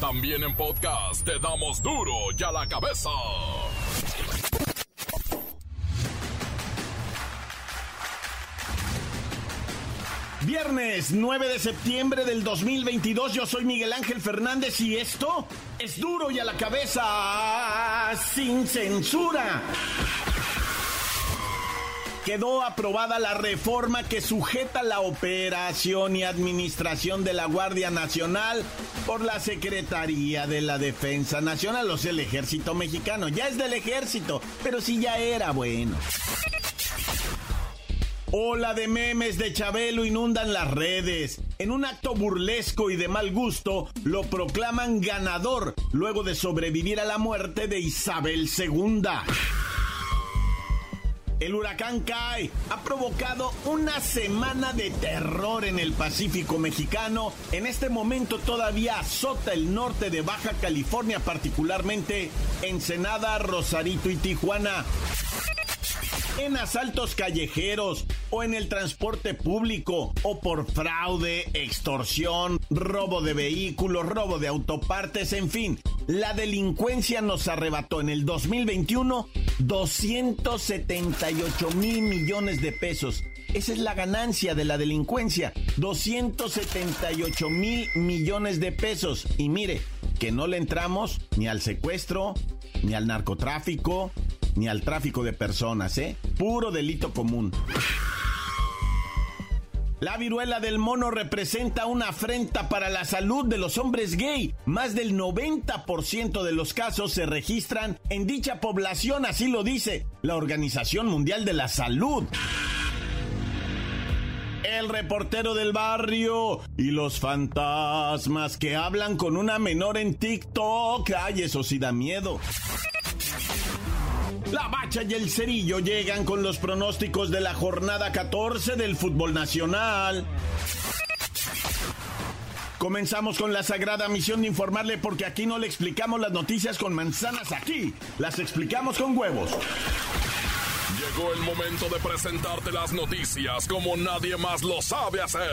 También en podcast te damos duro y a la cabeza. Viernes 9 de septiembre del 2022, yo soy Miguel Ángel Fernández y esto es duro y a la cabeza sin censura quedó aprobada la reforma que sujeta la operación y administración de la Guardia Nacional por la Secretaría de la Defensa Nacional, o sea, el ejército mexicano. Ya es del ejército, pero sí ya era bueno. Ola de memes de Chabelo inundan las redes. En un acto burlesco y de mal gusto, lo proclaman ganador luego de sobrevivir a la muerte de Isabel II. El huracán Kai ha provocado una semana de terror en el Pacífico mexicano. En este momento todavía azota el norte de Baja California, particularmente Ensenada, Rosarito y Tijuana en asaltos callejeros o en el transporte público o por fraude, extorsión, robo de vehículos, robo de autopartes, en fin. La delincuencia nos arrebató en el 2021 278 mil millones de pesos. Esa es la ganancia de la delincuencia. 278 mil millones de pesos. Y mire, que no le entramos ni al secuestro, ni al narcotráfico, ni al tráfico de personas, ¿eh? Puro delito común. La viruela del mono representa una afrenta para la salud de los hombres gay. Más del 90% de los casos se registran en dicha población, así lo dice la Organización Mundial de la Salud. El reportero del barrio y los fantasmas que hablan con una menor en TikTok. Ay, eso sí da miedo. La Bacha y el Cerillo llegan con los pronósticos de la jornada 14 del fútbol nacional. Comenzamos con la sagrada misión de informarle porque aquí no le explicamos las noticias con manzanas, aquí las explicamos con huevos. Llegó el momento de presentarte las noticias como nadie más lo sabe hacer.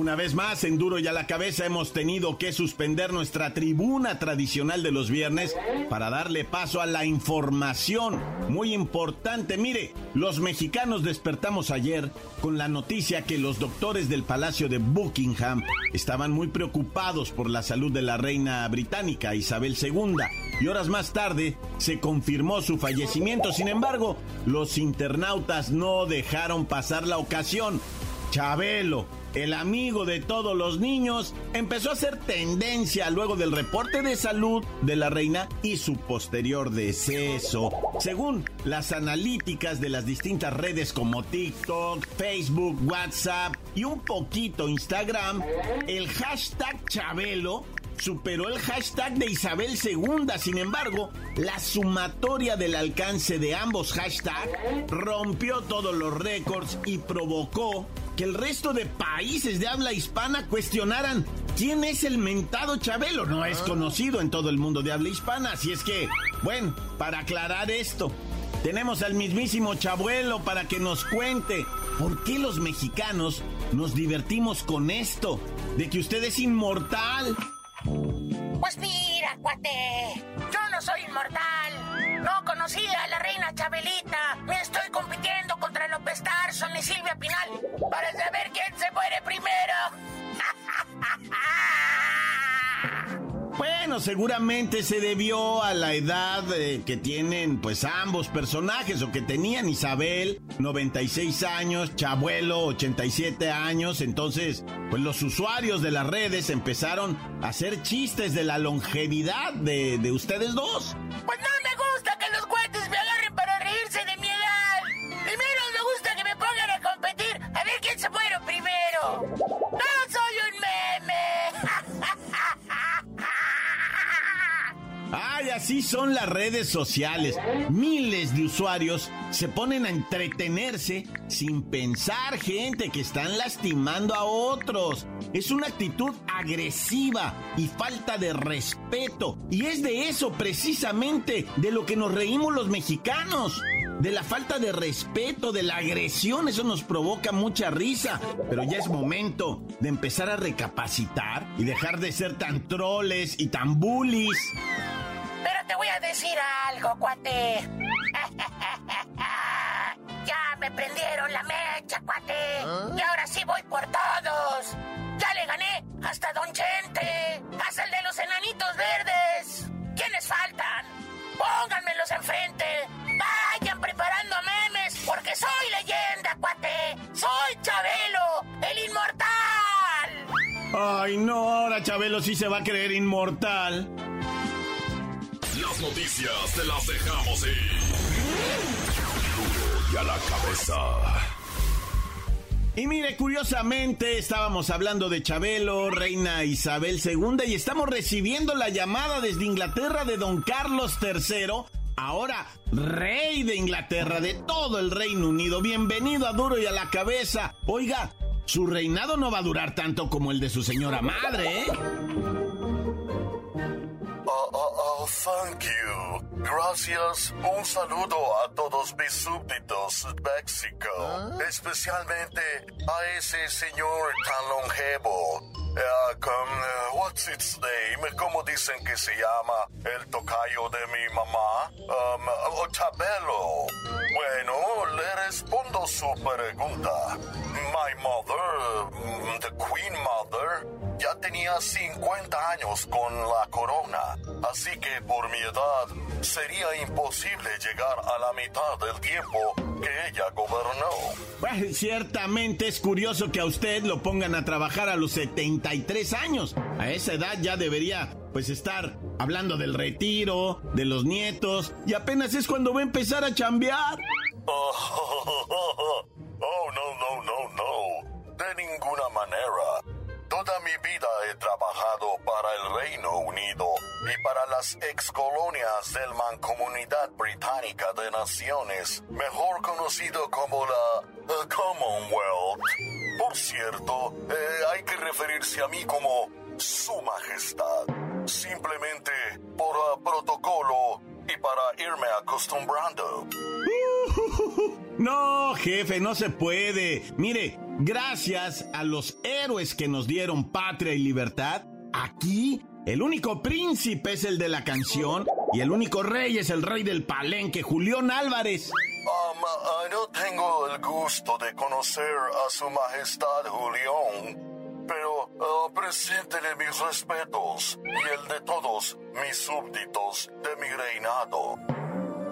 Una vez más, en Duro y a la cabeza hemos tenido que suspender nuestra tribuna tradicional de los viernes para darle paso a la información muy importante. Mire, los mexicanos despertamos ayer con la noticia que los doctores del Palacio de Buckingham estaban muy preocupados por la salud de la reina británica Isabel II y horas más tarde se confirmó su fallecimiento. Sin embargo, los internautas no dejaron pasar la ocasión. Chabelo, el amigo de todos los niños, empezó a hacer tendencia luego del reporte de salud de la reina y su posterior deceso. Según las analíticas de las distintas redes como TikTok, Facebook, WhatsApp y un poquito Instagram, el hashtag Chabelo superó el hashtag de Isabel II. Sin embargo, la sumatoria del alcance de ambos hashtags rompió todos los récords y provocó que el resto de países de habla hispana cuestionaran quién es el mentado Chabelo. No es conocido en todo el mundo de habla hispana, así es que, bueno, para aclarar esto, tenemos al mismísimo Chabuelo para que nos cuente por qué los mexicanos nos divertimos con esto, de que usted es inmortal. Pues mira, cuate, yo no soy inmortal. No conocí a la reina Chabelita. Me estoy compitiendo contra López Tarson y Silvia Pinal para saber quién se muere primero. Bueno, seguramente se debió a la edad eh, que tienen pues ambos personajes o que tenían Isabel, 96 años, Chabuelo, 87 años, entonces pues los usuarios de las redes empezaron a hacer chistes de la longevidad de, de ustedes dos. Pues no así son las redes sociales. Miles de usuarios se ponen a entretenerse sin pensar, gente, que están lastimando a otros. Es una actitud agresiva y falta de respeto. Y es de eso precisamente de lo que nos reímos los mexicanos de la falta de respeto, de la agresión, eso nos provoca mucha risa. Pero ya es momento de empezar a recapacitar y dejar de ser tan troles y tan bullies. Voy a decir algo, cuate. ya me prendieron la mecha, cuate. Y ahora sí voy por todos. Ya le gané hasta Don Chente, hasta el de los enanitos verdes. ¿Quiénes faltan? Pónganmelos enfrente. Vayan preparando memes, porque soy leyenda, cuate. Soy Chabelo, el inmortal. Ay, no, ahora Chabelo sí se va a creer inmortal. Noticias te las dejamos ir. Duro y a la cabeza. Y mire, curiosamente estábamos hablando de Chabelo, reina Isabel II, y estamos recibiendo la llamada desde Inglaterra de don Carlos III, ahora rey de Inglaterra, de todo el Reino Unido. Bienvenido a Duro y a la cabeza. Oiga, su reinado no va a durar tanto como el de su señora madre, ¿eh? Thank you. Gracias. Un saludo a todos mis súbditos de México. Especialmente a ese señor tan longevo. Uh, con, uh, what's its name? ¿Cómo dicen que se llama el tocayo de mi mamá? Um, oh, Chabelo. Bueno, le respondo su pregunta. My mother, mm, the Queen Mother, ya tenía 50 años con la corona, así que por mi edad sería imposible llegar a la mitad del tiempo que ella gobernó. Bueno, ciertamente es curioso que a usted lo pongan a trabajar a los 73 años. A esa edad ya debería pues estar hablando del retiro, de los nietos, y apenas es cuando va a empezar a chambear. Oh, no, no, no, no. De ninguna manera. Toda mi vida he trabajado para el Reino Unido y para las excolonias del Mancomunidad Británica de Naciones, mejor conocido como la eh, Commonwealth. Por cierto, eh, hay que referirse a mí como Su Majestad, simplemente por eh, protocolo y para irme acostumbrando. No, jefe, no se puede. Mire, gracias a los héroes que nos dieron patria y libertad, aquí el único príncipe es el de la canción y el único rey es el rey del palenque, Julián Álvarez. Um, uh, no tengo el gusto de conocer a su majestad Julián, pero uh, preséntele mis respetos y el de todos mis súbditos de mi reinado.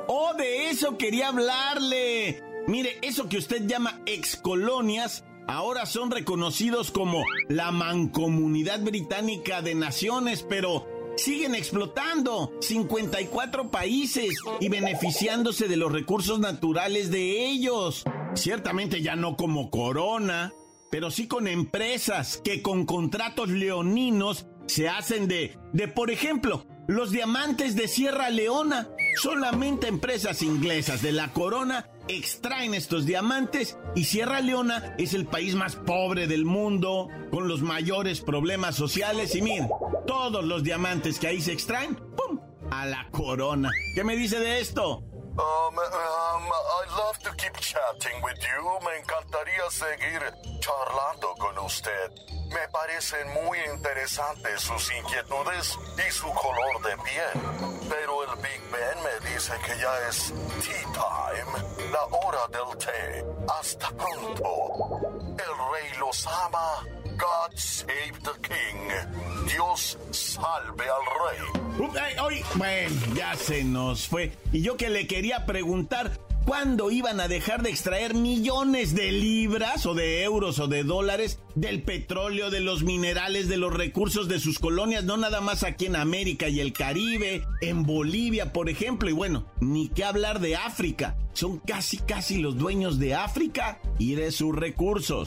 Oh, de eso quería hablarle. Mire, eso que usted llama excolonias ahora son reconocidos como la Mancomunidad Británica de Naciones, pero siguen explotando 54 países y beneficiándose de los recursos naturales de ellos. Ciertamente ya no como Corona, pero sí con empresas que con contratos leoninos se hacen de, de por ejemplo, los diamantes de Sierra Leona. Solamente empresas inglesas de la corona extraen estos diamantes y Sierra Leona es el país más pobre del mundo, con los mayores problemas sociales y miren, todos los diamantes que ahí se extraen, ¡pum! a la corona. ¿Qué me dice de esto? Um, um, I'd love to keep chatting with you. Me encantaría seguir charlando con usted. Me parecen muy interesantes sus inquietudes y su color de piel. Pero el Big Ben me dice que ya es tea time, la hora del té. Hasta pronto. El rey los ama. God save the king. Dios salve al rey. Ay, bueno, ya se nos fue. Y yo que le quería preguntar, ¿cuándo iban a dejar de extraer millones de libras o de euros o de dólares del petróleo, de los minerales, de los recursos de sus colonias? No nada más aquí en América y el Caribe, en Bolivia, por ejemplo. Y bueno, ni qué hablar de África. Son casi, casi los dueños de África y de sus recursos.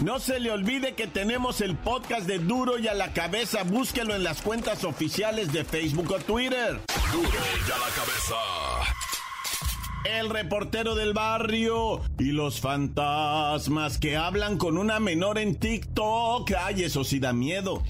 No se le olvide que tenemos el podcast de Duro y a la cabeza. Búsquelo en las cuentas oficiales de Facebook o Twitter. Duro y a la cabeza. El reportero del barrio y los fantasmas que hablan con una menor en TikTok. Ay, eso sí da miedo.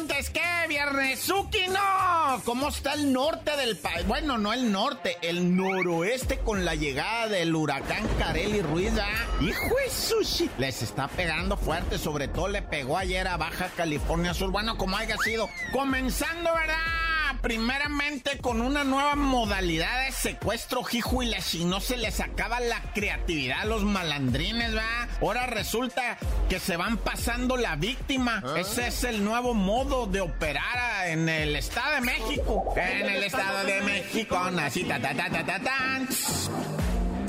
Montes, Montes, ¿qué? Viernes, no. ¿Cómo está el norte del país? Bueno, no el norte, el noroeste con la llegada del huracán Kareli Ruiz, ¿ah? Hijo de sushi. Les está pegando fuerte, sobre todo le pegó ayer a Baja California Sur. Bueno, como haya sido. Comenzando, ¿verdad? Primeramente con una nueva modalidad de secuestro, hijo y la si no se les acaba la creatividad a los malandrines, ¿va? Ahora resulta que se van pasando la víctima. Ese es el nuevo modo de operar en el Estado de México. En el Estado de México, así, ta, ta, ta, ta, ta, ta.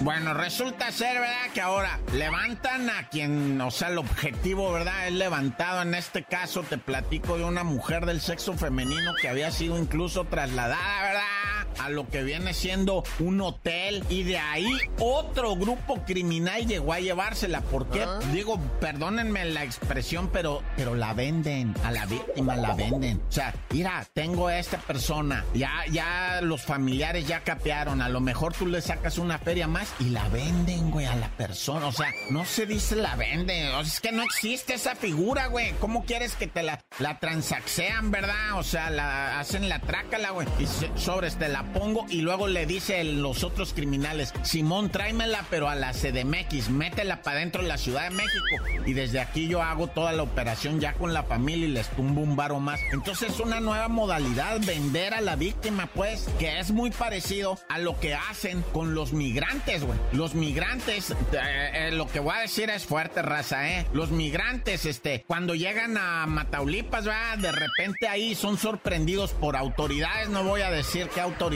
Bueno, resulta ser, ¿verdad? Que ahora levantan a quien, o sea, el objetivo, ¿verdad? Es levantado. En este caso, te platico de una mujer del sexo femenino que había sido incluso trasladada, ¿verdad? A lo que viene siendo un hotel y de ahí otro grupo criminal llegó a llevársela. ¿Por qué? Digo, perdónenme la expresión, pero, pero la venden, a la víctima la venden. O sea, mira, tengo a esta persona, ya, ya los familiares ya capearon, a lo mejor tú le sacas una feria más y la venden, güey, a la persona. O sea, no se dice la venden, o sea, es que no existe esa figura, güey. ¿Cómo quieres que te la, la transaxean, verdad? O sea, la hacen la trácala, güey, y sobre este la pongo y luego le dice los otros criminales, Simón, tráemela, pero a la CDMX, métela para dentro de la Ciudad de México. Y desde aquí yo hago toda la operación ya con la familia y les tumbo un varo más. Entonces es una nueva modalidad, vender a la víctima, pues, que es muy parecido a lo que hacen con los migrantes, güey. Los migrantes, eh, eh, lo que voy a decir es fuerte, raza, ¿eh? Los migrantes, este, cuando llegan a Mataulipas. De repente ahí son sorprendidos por autoridades, no voy a decir qué autoridades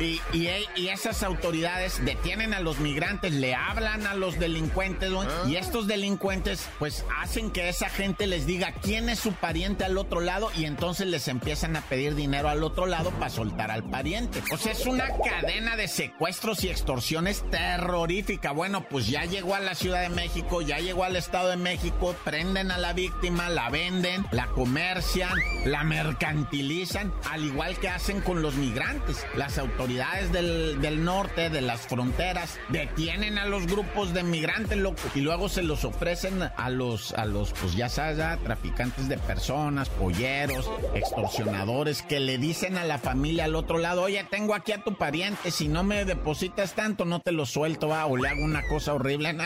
y, y, esas autoridades detienen a los migrantes, le hablan a los delincuentes, y estos delincuentes pues hacen que esa gente les diga quién es su pariente al otro lado y entonces les empiezan a pedir dinero al otro lado para soltar al pariente. O sea, es una cadena de secuestros y extorsiones terrorífica. Bueno, pues ya llegó a la Ciudad de México, ya llegó al Estado de México, prenden a la víctima, la venden, la comercian, la mercantilizan, al igual que hacen con los migrantes las autoridades del, norte, de las fronteras, detienen a los grupos de migrantes, y luego se los ofrecen a los, a los, pues ya sabes, traficantes de personas, polleros, extorsionadores, que le dicen a la familia al otro lado, oye, tengo aquí a tu pariente, si no me depositas tanto, no te lo suelto, o le hago una cosa horrible,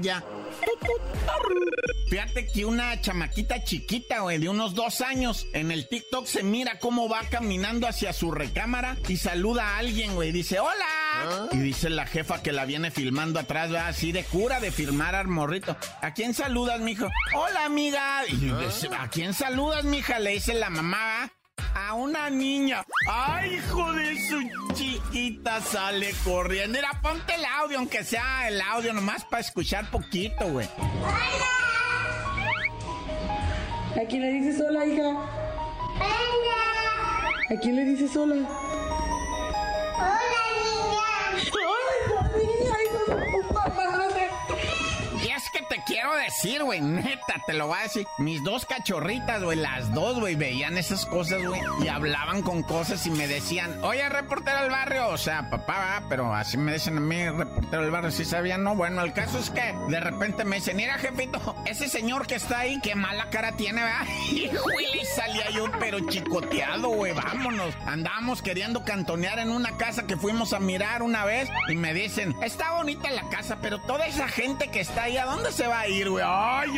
ya. Fíjate que una chamaquita chiquita, güey, de unos dos años, en el TikTok se mira cómo va caminando hacia su recámara y saluda a alguien, güey. Dice, hola. ¿Ah? Y dice la jefa que la viene filmando atrás, va así de cura de firmar al morrito. ¿A quién saludas, mijo? Hola, amiga. Y ¿Ah? ¿a quién saludas, mija? Le dice la mamá, a una niña. ¡Ay, hijo de su chiquita! Sale corriendo. Mira, ponte el audio, aunque sea el audio nomás para escuchar poquito, güey. ¿A quién le dices hola, hija? ¿A quién le dices hola? Hola, decir, güey, neta, te lo voy a decir. Mis dos cachorritas, güey, las dos, güey, veían esas cosas, güey, y hablaban con cosas y me decían, oye, reportero del barrio, o sea, papá, va, pero así me dicen a mí, reportero del barrio, si sabían, no, bueno, el caso es que de repente me dicen, mira, jefito, ese señor que está ahí, qué mala cara tiene, ¿verdad? Y, güey, salía yo, pero chicoteado, güey, vámonos. Andábamos queriendo cantonear en una casa que fuimos a mirar una vez y me dicen, está bonita la casa, pero toda esa gente que está ahí, ¿a dónde se va a ir, Ay,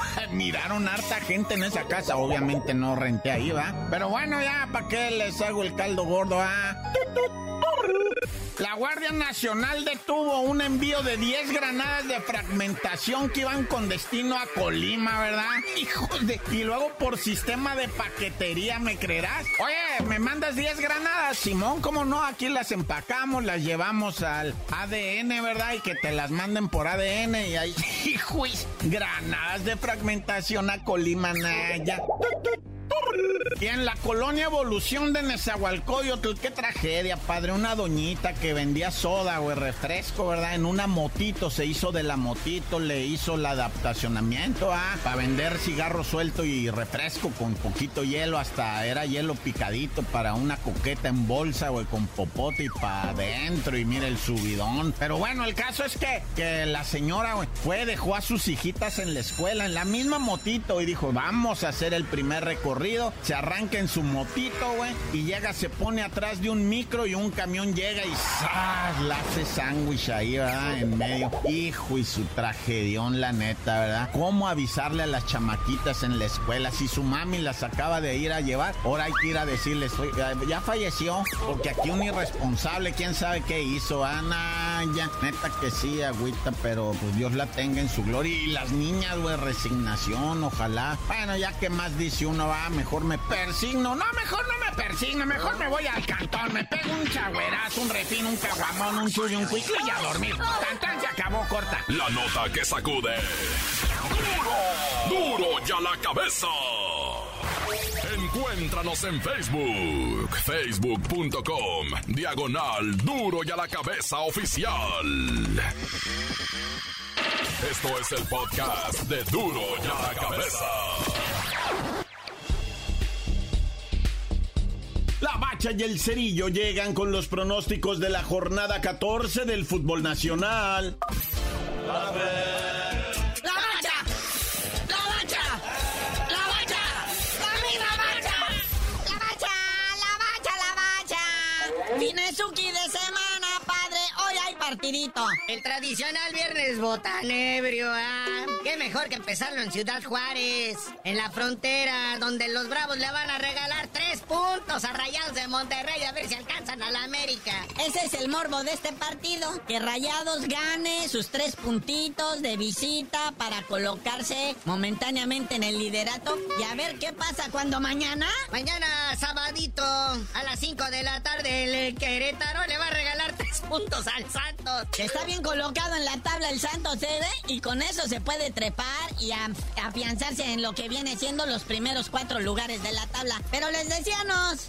miraron harta gente en esa casa. Obviamente no renté ahí, ¿va? Pero bueno, ya, ¿para qué les hago el caldo gordo, ah? La Guardia Nacional detuvo un envío de 10 granadas de fragmentación que iban con destino a Colima, ¿verdad? Hijos de... Y luego por sistema de paquetería, ¿me creerás? Oye, ¿me mandas 10 granadas, Simón? ¿Cómo no? Aquí las empacamos, las llevamos al ADN, ¿verdad? Y que te las manden por ADN y ahí... Hijos, granadas de fragmentación a Colima, Naya. Y en la colonia Evolución de Nezahualcóyotl, qué tragedia, padre. Una doñita que vendía soda o refresco, ¿verdad? En una motito, se hizo de la motito, le hizo el adaptacionamiento, ¿ah? Para vender cigarro suelto y refresco con poquito hielo, hasta era hielo picadito para una coqueta en bolsa, güey, con popote y para adentro. Y mira el subidón. Pero bueno, el caso es que, que la señora, güey, fue, dejó a sus hijitas en la escuela, en la misma motito, y dijo, vamos a hacer el primer recorrido. Se arranca en su motito, güey, y llega, se pone atrás de un micro y un camión llega y ¡zas! la hace sándwich ahí, ¿verdad? En medio. Hijo y su tragedión, la neta, ¿verdad? ¿Cómo avisarle a las chamaquitas en la escuela? Si su mami las acaba de ir a llevar, ahora hay que ir a decirles, "Oiga, ya falleció, porque aquí un irresponsable, quién sabe qué hizo, Ana, ya, neta que sí, agüita, pero pues Dios la tenga en su gloria. Y las niñas, güey, resignación, ojalá. Bueno, ya que más dice uno, va, mejor me persigno. No, mejor no me persigno, mejor me voy al cantón, me pego un chagüerazo, un refín, un caguamón, un chuyo, un cuicle y a dormir. Tan, se acabó, corta. La nota que sacude. ¡Duro! ¡Duro ya la cabeza! Encuéntranos en Facebook, facebook.com, diagonal Duro y a la cabeza oficial. Esto es el podcast de Duro y a la cabeza. La Bacha y el Cerillo llegan con los pronósticos de la jornada 14 del fútbol nacional. ¡La Partidito. El tradicional viernes botanebrio, ¿ah? Qué mejor que empezarlo en Ciudad Juárez, en la frontera, donde los bravos le van a regalar tres puntos a Rayados de Monterrey a ver si alcanzan a la América. Ese es el morbo de este partido. Que Rayados gane sus tres puntitos de visita para colocarse momentáneamente en el liderato. Y a ver qué pasa cuando mañana. Mañana, sabadito, a las 5 de la tarde, el Querétaro le va a regalar puntos al Santos. Está bien colocado en la tabla el Santos, ¿eh? Y con eso se puede trepar y afianzarse en lo que viene siendo los primeros cuatro lugares de la tabla. Pero les decíamos,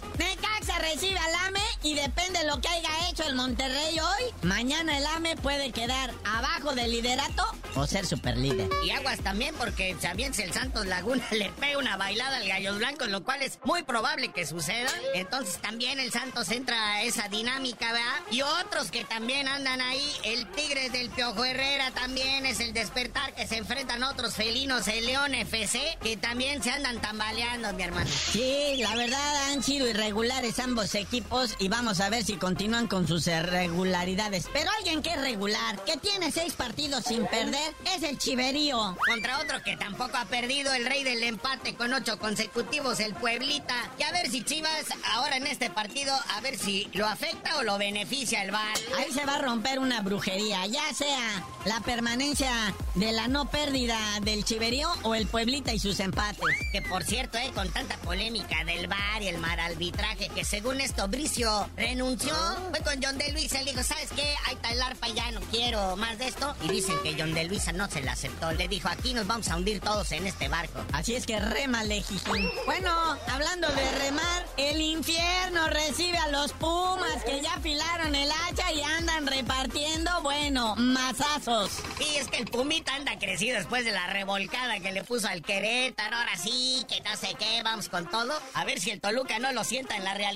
Necaxa recibe al AME y depende de lo que haya hecho el Monterrey hoy, mañana el AME puede quedar abajo del liderato o ser superlíder. Y aguas también porque también si el Santos Laguna le pega una bailada al Gallos Blancos, lo cual es muy probable que suceda. Entonces también el Santos entra a esa dinámica, ¿verdad? Y otros que también andan ahí, el Tigres del Piojo Herrera también es el despertar que se enfrentan otros felinos, el León FC, que también se andan tambaleando, mi hermano. Sí, la verdad han sido irregulares ambos equipos y vamos a ver si continúan con sus irregularidades. Pero alguien que es regular, que tiene seis partidos sin perder, es el Chiverío. Contra otro que tampoco ha perdido, el rey del empate con ocho consecutivos, el Pueblita. Y a ver si Chivas, ahora en este partido, a ver si lo afecta o lo beneficia el VAR. Ahí se va a romper una brujería, ya sea la permanencia de la no pérdida del Chiverío o el Pueblita y sus empates. Que por cierto, eh, con tanta polémica del VAR y el mal arbitraje, que según esto Bricio renunció, fue con John de Luisa, le dijo, ¿sabes qué? Ahí está el arpa, ya no quiero más de esto. Y dicen que John de Luisa no se la aceptó, le dijo, aquí nos vamos a hundir todos en este barco. Así es que rémale, Jijín. Bueno, hablando de remar, el infierno recibe a los Pumas que ya afilaron el hacha y andan repartiendo, bueno, mazazos. Y es que el Pumita anda crecido después de la revolcada que le puso al Querétaro. Ahora sí, que no sé qué, vamos con todo. A ver si el Toluca no lo sienta en la realidad.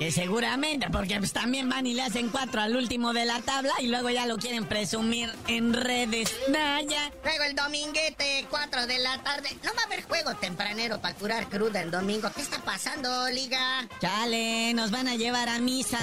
Que seguramente, porque pues también van y le hacen cuatro al último de la tabla y luego ya lo quieren presumir en redes. Naya. Luego el dominguete, 4 de la tarde. No va a haber juego tempranero para curar cruda el domingo. ¿Qué está pasando, Liga? Chale, nos van a llevar a misa.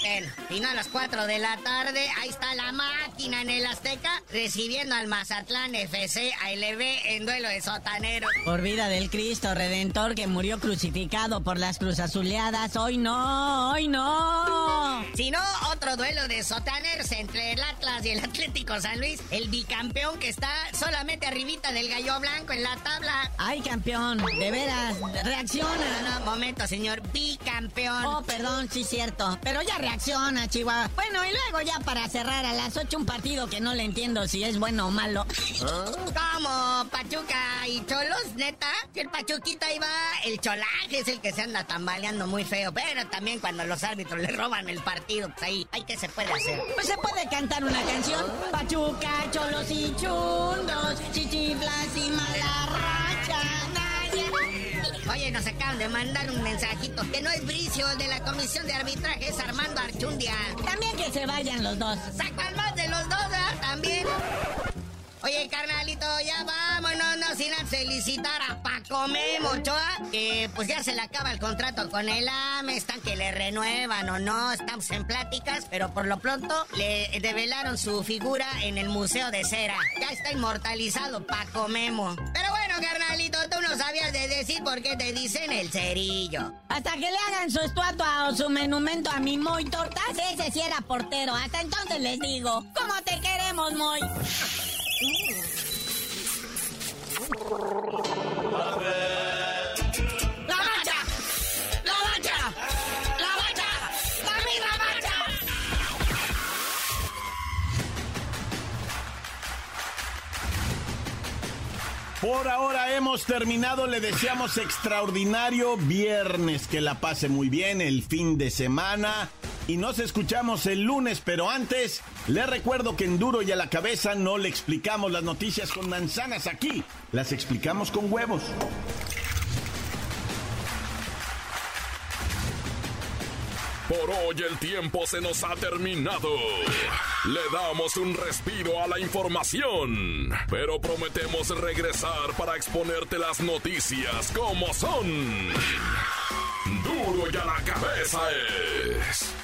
Bueno, y no a las 4 de la tarde, ahí está la máquina en el Azteca recibiendo al Mazatlán FC ALB en duelo de sotanero. Por vida del Cristo Redentor que murió crucificado por las Cruz Azulitas. Hoy no, hoy no. Si no, otro duelo de sotaners entre el Atlas y el Atlético San Luis. El bicampeón que está solamente arribita del gallo blanco en la tabla. Ay, campeón, de veras, reacciona. No, no, momento, señor, bicampeón. Oh, perdón, sí, cierto. Pero ya reacciona, Chihuahua. Bueno, y luego ya para cerrar a las 8 un partido que no le entiendo si es bueno o malo. ¿Cómo? Pachuca y Cholos, neta. Si el Pachuquita ahí va, el cholaje es el que se anda tambaleando muy feo. Pero también cuando los árbitros le roban el partido, pues ahí, ahí que se puede hacer. Pues se puede cantar una canción. Pachuca, cholos y chundos, chichiflas y mala racha. Oye, nos acaban de mandar un mensajito que no es Bricio de la comisión de arbitraje, es Armando Archundia. También que se vayan los dos. Sacan más de los dos, ¿ah? También. Oye, carnalito, ya vámonos, no sin felicitar a Paco Memo Ochoa, que pues ya se le acaba el contrato con el AME, están que le renuevan o no, estamos en pláticas, pero por lo pronto le develaron su figura en el Museo de Cera. Ya está inmortalizado Paco Memo. Pero bueno, carnalito, tú no sabías de decir por qué te dicen el cerillo. Hasta que le hagan su estatua o su monumento a mi Moy Tortas, ese sí era portero. Hasta entonces les digo, ¿cómo te queremos, Moy? Por ahora hemos terminado, le deseamos extraordinario viernes, que la pase muy bien el fin de semana y nos escuchamos el lunes, pero antes le recuerdo que en duro y a la cabeza no le explicamos las noticias con manzanas aquí, las explicamos con huevos. Por hoy el tiempo se nos ha terminado. Le damos un respiro a la información, pero prometemos regresar para exponerte las noticias como son. Duro y a la cabeza es